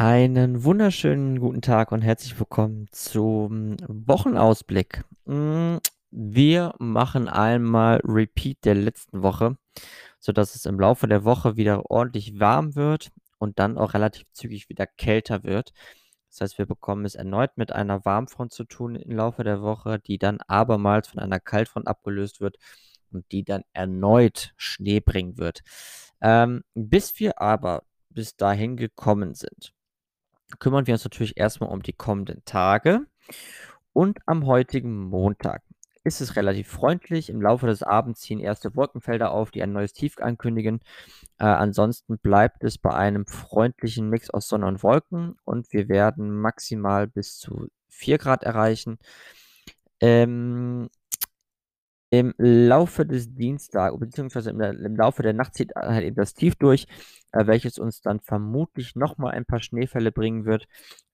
Einen wunderschönen guten Tag und herzlich willkommen zum Wochenausblick. Hm, wir machen einmal Repeat der letzten Woche, sodass es im Laufe der Woche wieder ordentlich warm wird und dann auch relativ zügig wieder kälter wird. Das heißt, wir bekommen es erneut mit einer Warmfront zu tun im Laufe der Woche, die dann abermals von einer Kaltfront abgelöst wird und die dann erneut Schnee bringen wird. Ähm, bis wir aber bis dahin gekommen sind, kümmern wir uns natürlich erstmal um die kommenden Tage. Und am heutigen Montag ist es relativ freundlich. Im Laufe des Abends ziehen erste Wolkenfelder auf, die ein neues Tief ankündigen. Äh, ansonsten bleibt es bei einem freundlichen Mix aus Sonne und Wolken und wir werden maximal bis zu 4 Grad erreichen. Ähm, Im Laufe des Dienstags, beziehungsweise im, im, Laufe der Nacht zieht halt eben das Tief durch, äh, welches uns dann vermutlich nochmal ein paar Schneefälle bringen wird.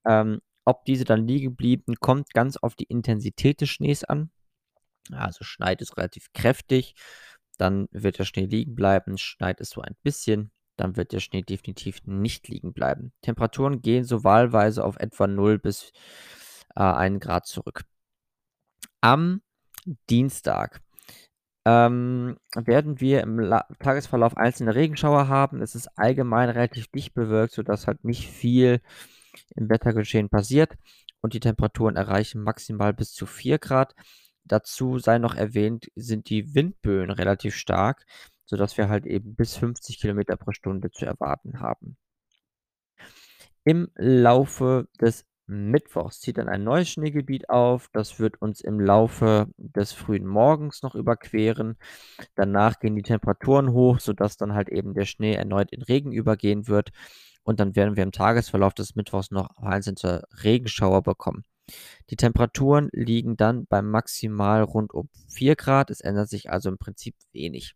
Ähm, ob diese dann liegen blieben, kommt ganz auf die Intensität des Schnees an. Also schneit es relativ kräftig, dann wird der Schnee liegen bleiben. Schneit es so ein bisschen, dann wird der Schnee definitiv nicht liegen bleiben. Temperaturen gehen so wahlweise auf etwa 0 bis äh, 1 Grad zurück. Am Dienstag ähm, werden wir im La Tagesverlauf einzelne Regenschauer haben. Es ist allgemein relativ dicht bewölkt, sodass halt nicht viel im Wettergeschehen passiert und die Temperaturen erreichen maximal bis zu 4 Grad. Dazu sei noch erwähnt, sind die Windböen relativ stark, sodass wir halt eben bis 50 Kilometer pro Stunde zu erwarten haben. Im Laufe des Mittwochs zieht dann ein neues Schneegebiet auf. Das wird uns im Laufe des frühen Morgens noch überqueren. Danach gehen die Temperaturen hoch, sodass dann halt eben der Schnee erneut in Regen übergehen wird. Und dann werden wir im Tagesverlauf des Mittwochs noch einzelne Regenschauer bekommen. Die Temperaturen liegen dann bei maximal rund um 4 Grad. Es ändert sich also im Prinzip wenig.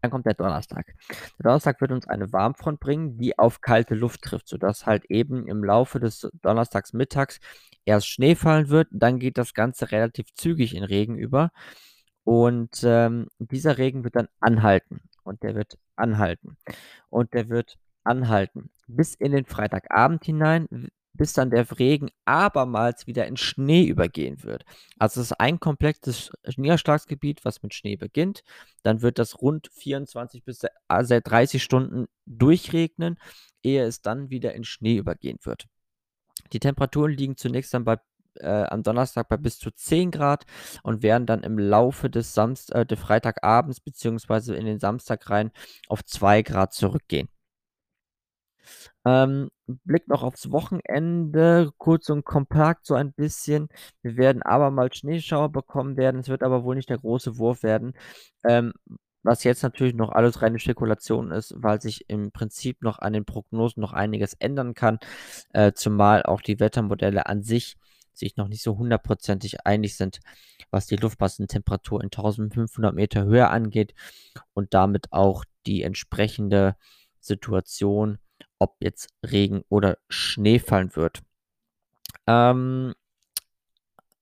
Dann kommt der Donnerstag. Der Donnerstag wird uns eine Warmfront bringen, die auf kalte Luft trifft, sodass halt eben im Laufe des Donnerstags mittags erst Schnee fallen wird. Dann geht das Ganze relativ zügig in Regen über. Und ähm, dieser Regen wird dann anhalten. Und der wird anhalten. Und der wird anhalten. Bis in den Freitagabend hinein bis dann der Regen abermals wieder in Schnee übergehen wird. Also es ist ein komplettes Niederschlagsgebiet, was mit Schnee beginnt. Dann wird das rund 24 bis 30 Stunden durchregnen, ehe es dann wieder in Schnee übergehen wird. Die Temperaturen liegen zunächst dann bei äh, am Donnerstag bei bis zu 10 Grad und werden dann im Laufe des, Samst äh, des Freitagabends bzw. in den Samstag rein auf 2 Grad zurückgehen. Ähm, Blick noch aufs Wochenende, kurz und kompakt so ein bisschen. Wir werden abermals Schneeschauer bekommen werden. Es wird aber wohl nicht der große Wurf werden. Ähm, was jetzt natürlich noch alles reine Spekulation ist, weil sich im Prinzip noch an den Prognosen noch einiges ändern kann, äh, zumal auch die Wettermodelle an sich sich noch nicht so hundertprozentig einig sind, was die Luftmassentemperatur in 1500 Meter Höhe angeht und damit auch die entsprechende Situation ob jetzt Regen oder Schnee fallen wird. Ähm,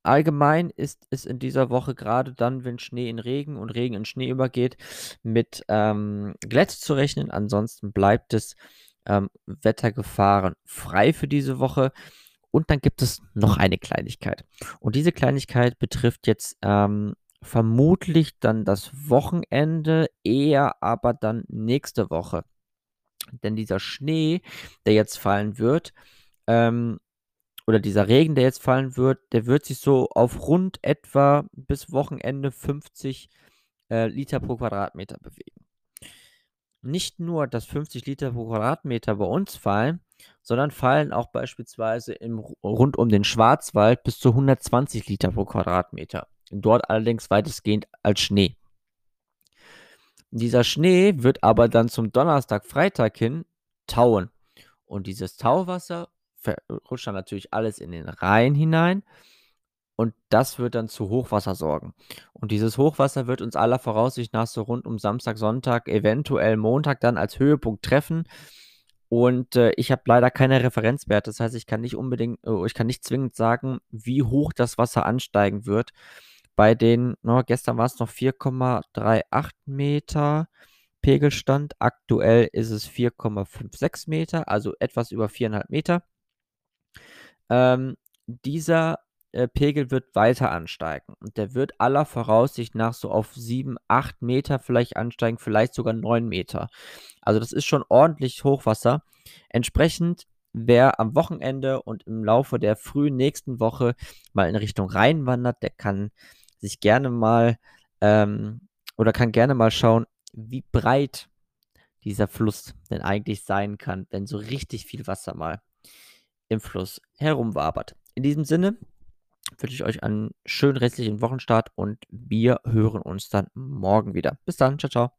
allgemein ist es in dieser Woche gerade dann, wenn Schnee in Regen und Regen in Schnee übergeht, mit ähm, Glätte zu rechnen. Ansonsten bleibt es ähm, Wettergefahren frei für diese Woche. Und dann gibt es noch eine Kleinigkeit. Und diese Kleinigkeit betrifft jetzt ähm, vermutlich dann das Wochenende, eher aber dann nächste Woche. Denn dieser Schnee, der jetzt fallen wird, ähm, oder dieser Regen, der jetzt fallen wird, der wird sich so auf rund etwa bis Wochenende 50 äh, Liter pro Quadratmeter bewegen. Nicht nur, dass 50 Liter pro Quadratmeter bei uns fallen, sondern fallen auch beispielsweise im, rund um den Schwarzwald bis zu 120 Liter pro Quadratmeter. Dort allerdings weitestgehend als Schnee. Dieser Schnee wird aber dann zum Donnerstag, Freitag hin tauen. Und dieses Tauwasser rutscht dann natürlich alles in den Rhein hinein. Und das wird dann zu Hochwasser sorgen. Und dieses Hochwasser wird uns aller Voraussicht nach so rund um Samstag, Sonntag, eventuell Montag dann als Höhepunkt treffen. Und äh, ich habe leider keine Referenzwerte. Das heißt, ich kann nicht unbedingt, äh, ich kann nicht zwingend sagen, wie hoch das Wasser ansteigen wird. Bei den, no, gestern war es noch 4,38 Meter Pegelstand. Aktuell ist es 4,56 Meter, also etwas über 4,5 Meter. Ähm, dieser äh, Pegel wird weiter ansteigen und der wird aller Voraussicht nach so auf 7, 8 Meter vielleicht ansteigen, vielleicht sogar 9 Meter. Also das ist schon ordentlich Hochwasser. Entsprechend, wer am Wochenende und im Laufe der frühen nächsten Woche mal in Richtung Rhein wandert, der kann sich gerne mal ähm, oder kann gerne mal schauen, wie breit dieser Fluss denn eigentlich sein kann, wenn so richtig viel Wasser mal im Fluss herumwabert. In diesem Sinne wünsche ich euch einen schönen restlichen Wochenstart und wir hören uns dann morgen wieder. Bis dann, ciao, ciao.